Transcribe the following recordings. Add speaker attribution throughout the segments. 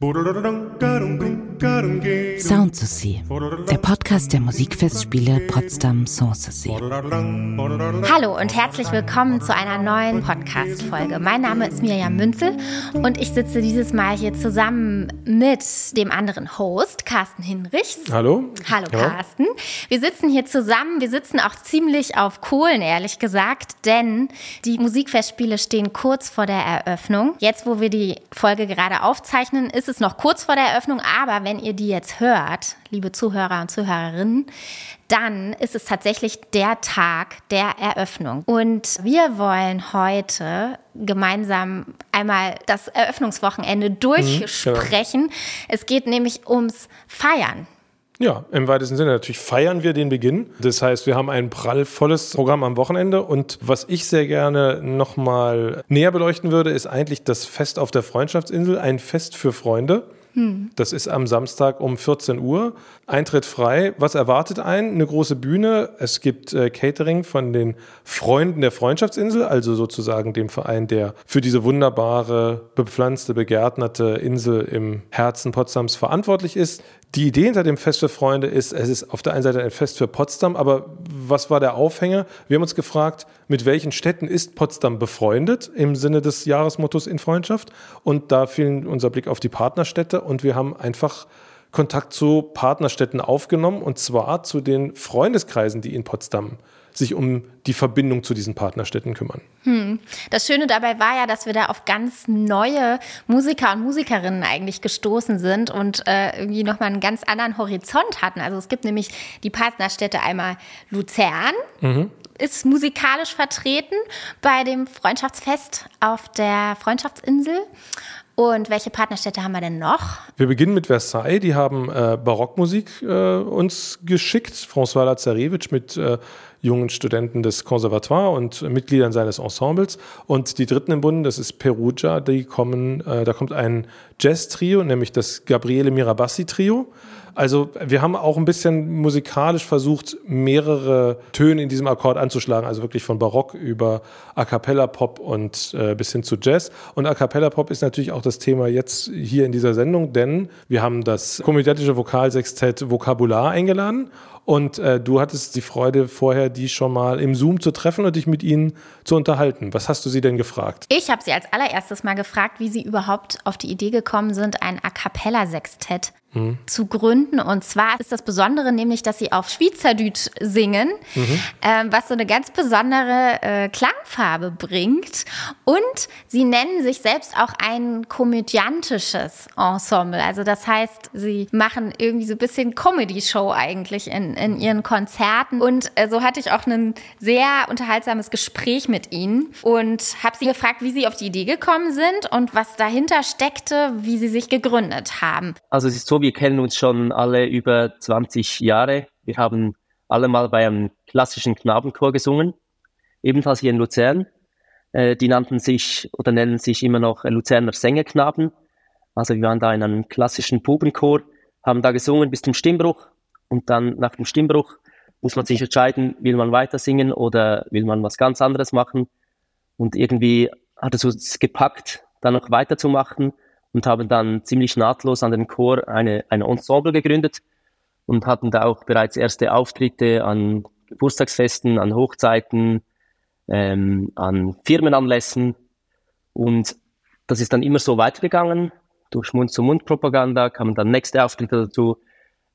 Speaker 1: doo doo doo doo, go doo doo. See, der Podcast der Musikfestspiele Potsdam Sanssouci.
Speaker 2: Hallo und herzlich willkommen zu einer neuen Podcast-Folge. Mein Name ist Mirjam Münzel und ich sitze dieses Mal hier zusammen mit dem anderen Host, Carsten Hinrichs.
Speaker 3: Hallo.
Speaker 2: Hallo, Carsten. Wir sitzen hier zusammen. Wir sitzen auch ziemlich auf Kohlen, ehrlich gesagt, denn die Musikfestspiele stehen kurz vor der Eröffnung. Jetzt, wo wir die Folge gerade aufzeichnen, ist es noch kurz vor der Eröffnung, aber wenn ihr die jetzt hört, liebe Zuhörer und Zuhörerinnen, dann ist es tatsächlich der Tag der Eröffnung. Und wir wollen heute gemeinsam einmal das Eröffnungswochenende durchsprechen. Mhm, ja. Es geht nämlich ums Feiern.
Speaker 3: Ja, im weitesten Sinne. Natürlich feiern wir den Beginn. Das heißt, wir haben ein prallvolles Programm am Wochenende. Und was ich sehr gerne nochmal näher beleuchten würde, ist eigentlich das Fest auf der Freundschaftsinsel, ein Fest für Freunde. Das ist am Samstag um 14 Uhr. Eintritt frei. Was erwartet einen? Eine große Bühne. Es gibt äh, Catering von den Freunden der Freundschaftsinsel, also sozusagen dem Verein, der für diese wunderbare, bepflanzte, begärtnerte Insel im Herzen Potsdams verantwortlich ist. Die Idee hinter dem Fest für Freunde ist, es ist auf der einen Seite ein Fest für Potsdam, aber was war der Aufhänger? Wir haben uns gefragt, mit welchen Städten ist Potsdam befreundet im Sinne des Jahresmottos in Freundschaft? Und da fiel unser Blick auf die Partnerstädte und wir haben einfach Kontakt zu Partnerstädten aufgenommen und zwar zu den Freundeskreisen, die in Potsdam sich um die Verbindung zu diesen Partnerstädten kümmern.
Speaker 2: Hm. Das Schöne dabei war ja, dass wir da auf ganz neue Musiker und Musikerinnen eigentlich gestoßen sind und äh, irgendwie nochmal einen ganz anderen Horizont hatten. Also es gibt nämlich die Partnerstädte einmal Luzern, mhm. ist musikalisch vertreten bei dem Freundschaftsfest auf der Freundschaftsinsel. Und welche Partnerstädte haben wir denn noch?
Speaker 3: Wir beginnen mit Versailles. Die haben äh, Barockmusik äh, uns geschickt. François Lazarevich mit äh, jungen Studenten des Conservatoire und Mitgliedern seines Ensembles. Und die dritten im Bunde, das ist Perugia, die kommen, äh, da kommt ein Jazz-Trio, nämlich das Gabriele Mirabassi-Trio. Also wir haben auch ein bisschen musikalisch versucht, mehrere Töne in diesem Akkord anzuschlagen, also wirklich von Barock über A cappella Pop und äh, bis hin zu Jazz. Und A cappella Pop ist natürlich auch das Thema jetzt hier in dieser Sendung, denn wir haben das komödiantische Vokalsextett Vokabular eingeladen und äh, du hattest die Freude vorher, die schon mal im Zoom zu treffen und dich mit ihnen zu unterhalten. Was hast du sie denn gefragt?
Speaker 2: Ich habe sie als allererstes mal gefragt, wie sie überhaupt auf die Idee gekommen sind, ein A cappella Sextett mhm. zu gründen. Und zwar ist das Besondere nämlich, dass sie auf Schweizerdeutsch singen, mhm. äh, was so eine ganz besondere äh, Klangfarbe bringt. Und sie nennen sich selbst auch ein komödiantisches Ensemble. Also das heißt, sie machen irgendwie so ein bisschen Comedy-Show eigentlich in, in ihren Konzerten. Und äh, so hatte ich auch ein sehr unterhaltsames Gespräch mit ihnen und habe sie gefragt, wie sie auf die Idee gekommen sind und was dahinter steckte, wie sie sich gegründet haben.
Speaker 4: Also es ist so, wir kennen uns schon alle über 20 Jahre. Wir haben alle mal bei einem klassischen Knabenchor gesungen, ebenfalls hier in Luzern. Äh, die nannten sich oder nennen sich immer noch Luzerner Sängerknaben. Also wir waren da in einem klassischen Pubenchor, haben da gesungen bis zum Stimmbruch und dann nach dem Stimmbruch muss man sich entscheiden, will man weiter singen oder will man was ganz anderes machen. Und irgendwie hat es uns gepackt, da noch weiterzumachen und haben dann ziemlich nahtlos an den Chor eine, ein Ensemble gegründet und hatten da auch bereits erste Auftritte an Geburtstagsfesten, an Hochzeiten, ähm, an Firmenanlässen. Und das ist dann immer so weitergegangen. Durch Mund-zu-Mund-Propaganda kamen dann nächste Auftritte dazu.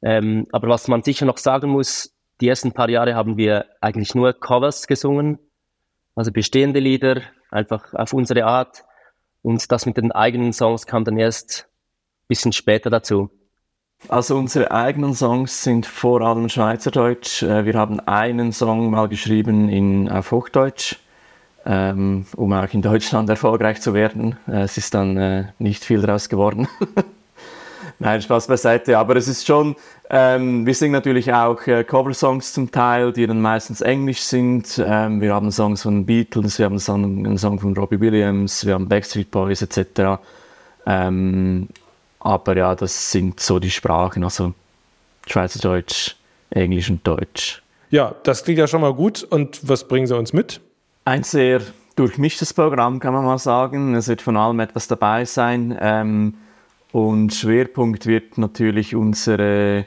Speaker 4: Ähm, aber was man sicher noch sagen muss, die ersten paar Jahre haben wir eigentlich nur Covers gesungen, also bestehende Lieder, einfach auf unsere Art. Und das mit den eigenen Songs kam dann erst ein bisschen später dazu.
Speaker 5: Also unsere eigenen Songs sind vor allem Schweizerdeutsch. Äh, wir haben einen Song mal geschrieben in, auf Hochdeutsch, ähm, um auch in Deutschland erfolgreich zu werden. Äh, es ist dann äh, nicht viel daraus geworden. Nein, Spaß beiseite. Aber es ist schon, ähm, wir singen natürlich auch äh, Cover-Songs zum Teil, die dann meistens englisch sind. Ähm, wir haben Songs von Beatles, wir haben einen Song, einen Song von Robbie Williams, wir haben Backstreet Boys etc. Ähm, aber ja, das sind so die Sprachen, also Schweizerdeutsch, Englisch und Deutsch.
Speaker 3: Ja, das klingt ja schon mal gut. Und was bringen Sie uns mit?
Speaker 5: Ein sehr durchmischtes Programm, kann man mal sagen. Es wird von allem etwas dabei sein. Ähm, Und Schwerpunkt wird natürlich unsere,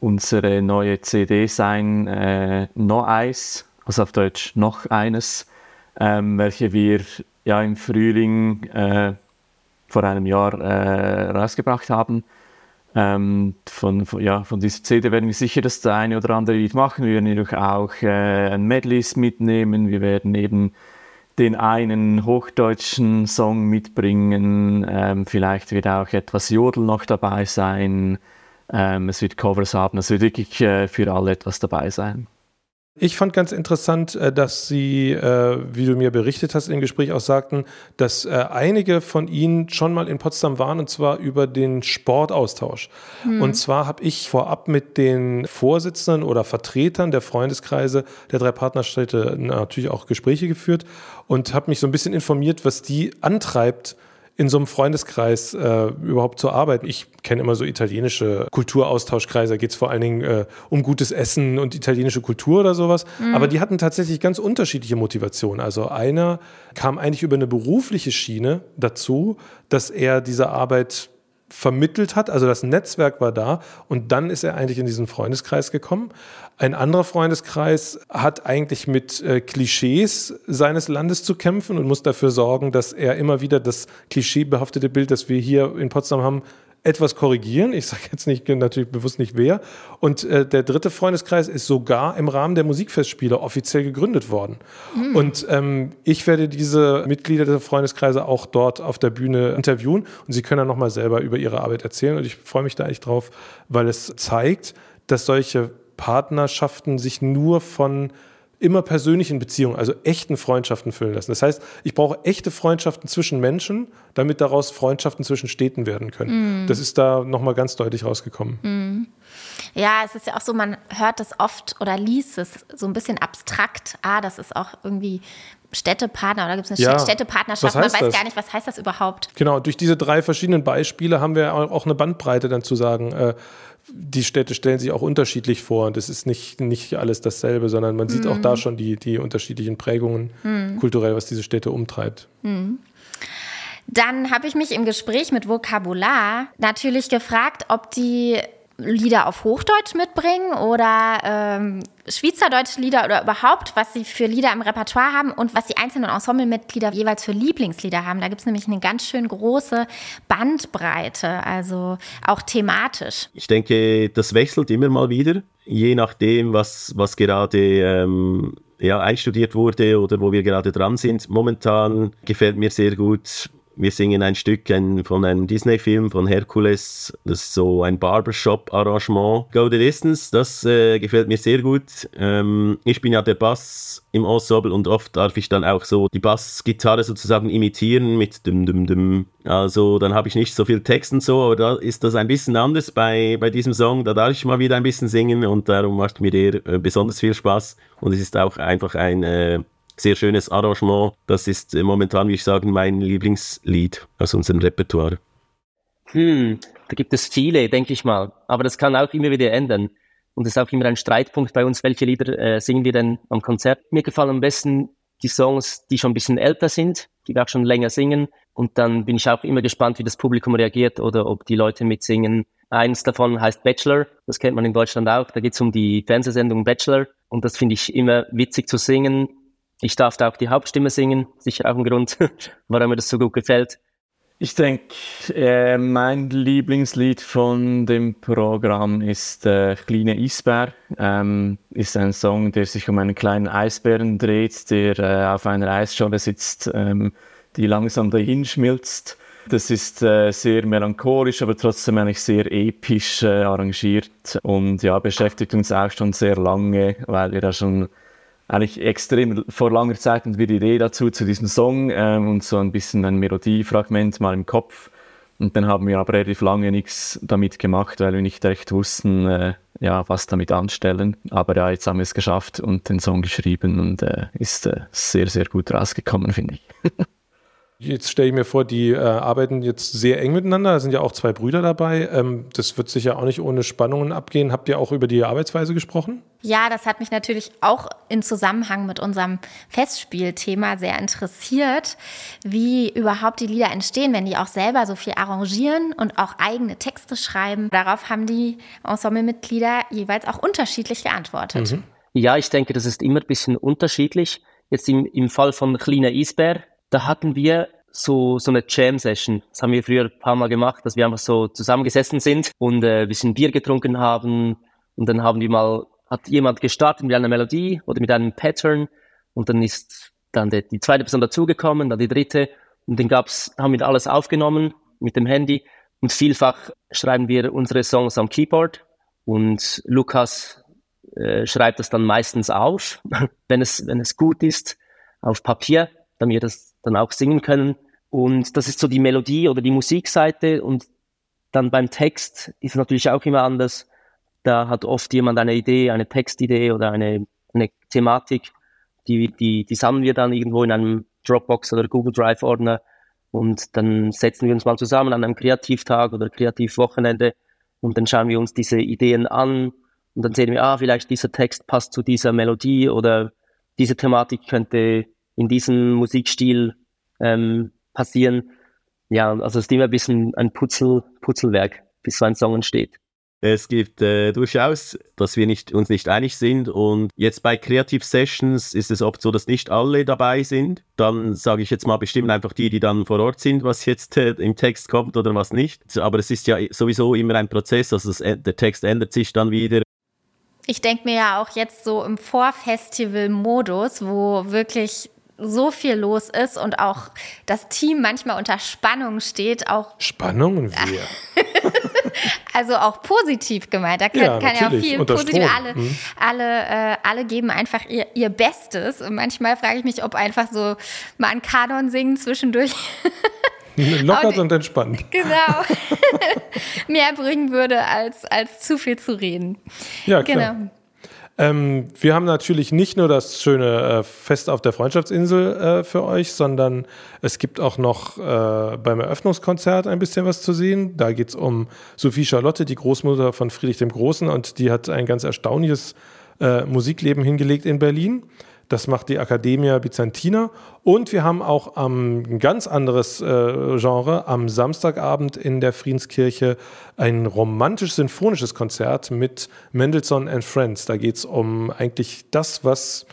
Speaker 5: unsere neue CD sein, äh, No Eis, also auf Deutsch noch eines, ähm, welche wir ja im Frühling äh, vor einem Jahr äh, rausgebracht haben. Ähm, von, von, ja, von dieser CD werden wir sicher das eine oder andere Lied machen. Wir werden jedoch auch äh, ein Medleys mitnehmen. Wir werden eben den einen hochdeutschen Song mitbringen. Ähm, vielleicht wird auch etwas Jodel noch dabei sein. Ähm, es wird Covers haben. Es wird wirklich äh, für alle etwas dabei sein.
Speaker 3: Ich fand ganz interessant, äh, dass Sie, äh, wie du mir berichtet hast im Gespräch, auch sagten, dass äh, einige von Ihnen schon mal in Potsdam waren und zwar über den Sportaustausch. Hm. Und zwar habe ich vorab mit den Vorsitzenden oder Vertretern der Freundeskreise der drei Partnerstädte natürlich auch Gespräche geführt und habe mich so ein bisschen informiert, was die antreibt, in so einem Freundeskreis äh, überhaupt zu arbeiten. Ich kenne immer so italienische Kulturaustauschkreise, da geht es vor allen Dingen äh, um gutes Essen und italienische Kultur oder sowas. Mhm. Aber die hatten tatsächlich ganz unterschiedliche Motivationen. Also einer kam eigentlich über eine berufliche Schiene dazu, dass er diese Arbeit vermittelt hat. Also das Netzwerk war da und dann ist er eigentlich in diesen Freundeskreis gekommen. Ein anderer Freundeskreis hat eigentlich mit äh, Klischees seines Landes zu kämpfen und muss dafür sorgen, dass er immer wieder das klischeebehaftete Bild, das wir hier in Potsdam haben, etwas korrigieren. Ich sage jetzt nicht natürlich bewusst nicht wer. Und äh, der dritte Freundeskreis ist sogar im Rahmen der Musikfestspiele offiziell gegründet worden. Mhm. Und ähm, ich werde diese Mitglieder der Freundeskreise auch dort auf der Bühne interviewen und sie können dann nochmal selber über ihre Arbeit erzählen. Und ich freue mich da echt drauf, weil es zeigt, dass solche Partnerschaften sich nur von immer persönlichen Beziehungen, also echten Freundschaften füllen lassen. Das heißt, ich brauche echte Freundschaften zwischen Menschen, damit daraus Freundschaften zwischen Städten werden können. Mm. Das ist da nochmal ganz deutlich rausgekommen. Mm.
Speaker 2: Ja, es ist ja auch so, man hört das oft oder liest es so ein bisschen abstrakt. Ah, das ist auch irgendwie Städtepartner oder gibt es eine ja, Städtepartnerschaft? Man weiß das? gar nicht, was heißt das überhaupt?
Speaker 3: Genau, durch diese drei verschiedenen Beispiele haben wir auch eine Bandbreite dann zu sagen, äh, die Städte stellen sich auch unterschiedlich vor und es ist nicht, nicht alles dasselbe, sondern man sieht mhm. auch da schon die, die unterschiedlichen Prägungen mhm. kulturell, was diese Städte umtreibt. Mhm.
Speaker 2: Dann habe ich mich im Gespräch mit Vokabular natürlich gefragt, ob die Lieder auf Hochdeutsch mitbringen oder ähm, Schweizerdeutsche Lieder oder überhaupt, was sie für Lieder im Repertoire haben und was die einzelnen Ensemblemitglieder jeweils für Lieblingslieder haben. Da gibt es nämlich eine ganz schön große Bandbreite, also auch thematisch.
Speaker 6: Ich denke, das wechselt immer mal wieder, je nachdem, was, was gerade ähm, ja, einstudiert wurde oder wo wir gerade dran sind. Momentan gefällt mir sehr gut wir singen ein Stück von einem Disney-Film, von Hercules. Das ist so ein Barbershop-Arrangement. Go the Distance, das äh, gefällt mir sehr gut. Ähm, ich bin ja der Bass im Ensemble und oft darf ich dann auch so die Bassgitarre sozusagen imitieren mit dem, dem, dem. Also dann habe ich nicht so viel Text und so, aber da ist das ein bisschen anders bei, bei diesem Song. Da darf ich mal wieder ein bisschen singen und darum macht mir der äh, besonders viel Spaß. Und es ist auch einfach ein äh, sehr schönes Arrangement. Das ist momentan, wie ich sagen, mein Lieblingslied aus unserem Repertoire.
Speaker 4: Hm, da gibt es viele, denke ich mal. Aber das kann auch immer wieder ändern. Und es ist auch immer ein Streitpunkt bei uns, welche Lieder äh, singen wir denn am Konzert. Mir gefallen am besten die Songs, die schon ein bisschen älter sind, die wir auch schon länger singen. Und dann bin ich auch immer gespannt, wie das Publikum reagiert oder ob die Leute mitsingen. Eins davon heißt Bachelor, das kennt man in Deutschland auch. Da geht es um die Fernsehsendung Bachelor. Und das finde ich immer witzig zu singen ich darf da auch die Hauptstimme singen, sicher auch ein Grund, warum mir das so gut gefällt.
Speaker 5: Ich denke, äh, mein Lieblingslied von dem Programm ist äh, Kleine Eisbär. Ähm, ist ein Song, der sich um einen kleinen Eisbären dreht, der äh, auf einer Eisscholle sitzt, ähm, die langsam dahin schmilzt. Das ist äh, sehr melancholisch, aber trotzdem eigentlich sehr episch äh, arrangiert und ja, beschäftigt uns auch schon sehr lange, weil wir da schon eigentlich extrem vor langer Zeit und wir die Idee dazu zu diesem Song ähm, und so ein bisschen ein Melodiefragment mal im Kopf. Und dann haben wir aber relativ lange nichts damit gemacht, weil wir nicht recht wussten, äh, ja, was damit anstellen. Aber ja, jetzt haben wir es geschafft und den Song geschrieben und äh, ist äh, sehr, sehr gut rausgekommen, finde ich.
Speaker 3: Jetzt stelle ich mir vor, die äh, arbeiten jetzt sehr eng miteinander. Da sind ja auch zwei Brüder dabei. Ähm, das wird sicher auch nicht ohne Spannungen abgehen. Habt ihr auch über die Arbeitsweise gesprochen?
Speaker 2: Ja, das hat mich natürlich auch in Zusammenhang mit unserem Festspielthema sehr interessiert, wie überhaupt die Lieder entstehen, wenn die auch selber so viel arrangieren und auch eigene Texte schreiben. Darauf haben die Ensemblemitglieder jeweils auch unterschiedlich geantwortet. Mhm.
Speaker 4: Ja, ich denke, das ist immer ein bisschen unterschiedlich. Jetzt im, im Fall von Kleiner Eisbär, da hatten wir so, so eine Jam-Session. Das haben wir früher ein paar Mal gemacht, dass wir einfach so zusammengesessen sind und äh, ein bisschen Bier getrunken haben. Und dann haben wir mal, hat jemand gestartet mit einer Melodie oder mit einem Pattern und dann ist dann die, die zweite Person dazugekommen, dann die dritte und dann gab's, haben wir alles aufgenommen mit dem Handy und vielfach schreiben wir unsere Songs am Keyboard und Lukas äh, schreibt das dann meistens auf, wenn es, wenn es gut ist, auf Papier, damit wir das dann auch singen können. Und das ist so die Melodie oder die Musikseite und dann beim Text ist natürlich auch immer anders. Da hat oft jemand eine Idee, eine Textidee oder eine, eine Thematik, die, die, die sammeln wir dann irgendwo in einem Dropbox oder Google Drive Ordner und dann setzen wir uns mal zusammen an einem Kreativtag oder Kreativwochenende und dann schauen wir uns diese Ideen an und dann sehen wir, ah, vielleicht dieser Text passt zu dieser Melodie oder diese Thematik könnte in diesem Musikstil ähm, passieren. Ja, also es ist immer ein bisschen ein Putzel, Putzelwerk, bis so ein Song entsteht.
Speaker 6: Es gibt äh, durchaus, dass wir nicht, uns nicht einig sind. Und jetzt bei Creative Sessions ist es oft so, dass nicht alle dabei sind. Dann sage ich jetzt mal bestimmt einfach die, die dann vor Ort sind, was jetzt äh, im Text kommt oder was nicht. Aber es ist ja sowieso immer ein Prozess. Also das, der Text ändert sich dann wieder.
Speaker 2: Ich denke mir ja auch jetzt so im Vorfestival-Modus, wo wirklich so viel los ist und auch das Team manchmal unter Spannung steht, auch
Speaker 3: Spannung wir.
Speaker 2: also auch positiv gemeint. Da kann ja, kann ja auch viel positiv. Alle, mhm. alle, äh, alle geben einfach ihr, ihr Bestes. Und manchmal frage ich mich, ob einfach so mal ein Kanon singen zwischendurch.
Speaker 3: Lockert und entspannt.
Speaker 2: Genau. Mehr bringen würde, als, als zu viel zu reden.
Speaker 3: Ja, klar. Genau. Ähm, wir haben natürlich nicht nur das schöne äh, Fest auf der Freundschaftsinsel äh, für euch, sondern es gibt auch noch äh, beim Eröffnungskonzert ein bisschen was zu sehen. Da geht es um Sophie Charlotte, die Großmutter von Friedrich dem Großen, und die hat ein ganz erstaunliches äh, Musikleben hingelegt in Berlin. Das macht die Academia Byzantina. Und wir haben auch ähm, ein ganz anderes äh, Genre am Samstagabend in der Friedenskirche ein romantisch-sinfonisches Konzert mit Mendelssohn and Friends. Da geht es um eigentlich das, was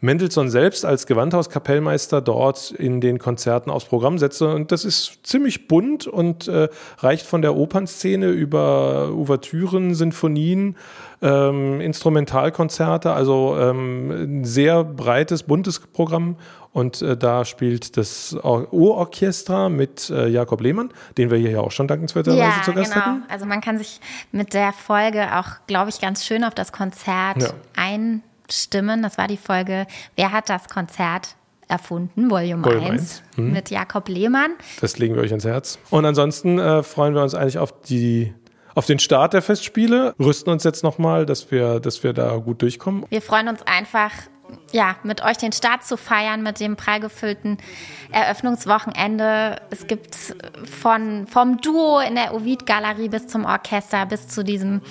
Speaker 3: Mendelssohn selbst als Gewandhauskapellmeister dort in den Konzerten aufs Programm setzte. Und das ist ziemlich bunt und äh, reicht von der Opernszene über Ouvertüren, Sinfonien, ähm, Instrumentalkonzerte, also ähm, ein sehr breites, buntes Programm. Und äh, da spielt das O-Orchester mit äh, Jakob Lehmann, den wir hier ja auch schon dankenswerterweise ja, zu Gast genau. hatten.
Speaker 2: Also man kann sich mit der Folge auch, glaube ich, ganz schön auf das Konzert ja. Einstimmen. Das war die Folge Wer hat das Konzert erfunden, Volume, Volume 1, 1. Mhm. mit Jakob Lehmann.
Speaker 3: Das legen wir euch ans Herz. Und ansonsten äh, freuen wir uns eigentlich auf die auf den Start der Festspiele, rüsten uns jetzt nochmal, dass wir, dass wir da gut durchkommen.
Speaker 2: Wir freuen uns einfach, ja, mit euch den Start zu feiern, mit dem prallgefüllten Eröffnungswochenende. Es gibt von, vom Duo in der Ovid-Galerie bis zum Orchester, bis zu diesem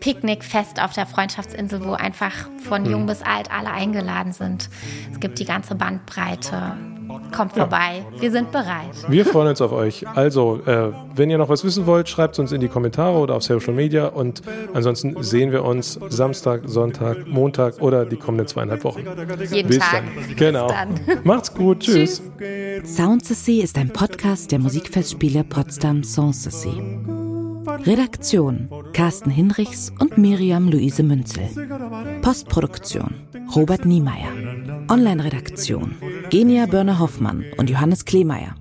Speaker 2: Picknickfest auf der Freundschaftsinsel, wo einfach von jung hm. bis alt alle eingeladen sind. Es gibt die ganze Bandbreite. Kommt vorbei. Ja. Wir sind bereit.
Speaker 3: Wir freuen uns auf euch. Also, äh, wenn ihr noch was wissen wollt, schreibt es uns in die Kommentare oder auf Social Media. Und ansonsten sehen wir uns Samstag, Sonntag, Montag oder die kommenden zweieinhalb Wochen.
Speaker 2: Jeden Bis Tag.
Speaker 3: Dann. Genau. Dann. Macht's gut. Tschüss.
Speaker 1: Tschüss. Sound ist ein Podcast der Musikfestspiele Potsdam Sanssouci. Redaktion Carsten Hinrichs und Miriam Luise Münzel. Postproduktion Robert Niemeyer. Online-Redaktion Genia Börner-Hoffmann und Johannes Kleemeyer.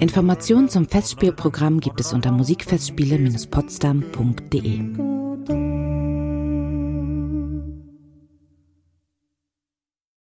Speaker 1: Informationen zum Festspielprogramm gibt es unter musikfestspiele-potsdam.de.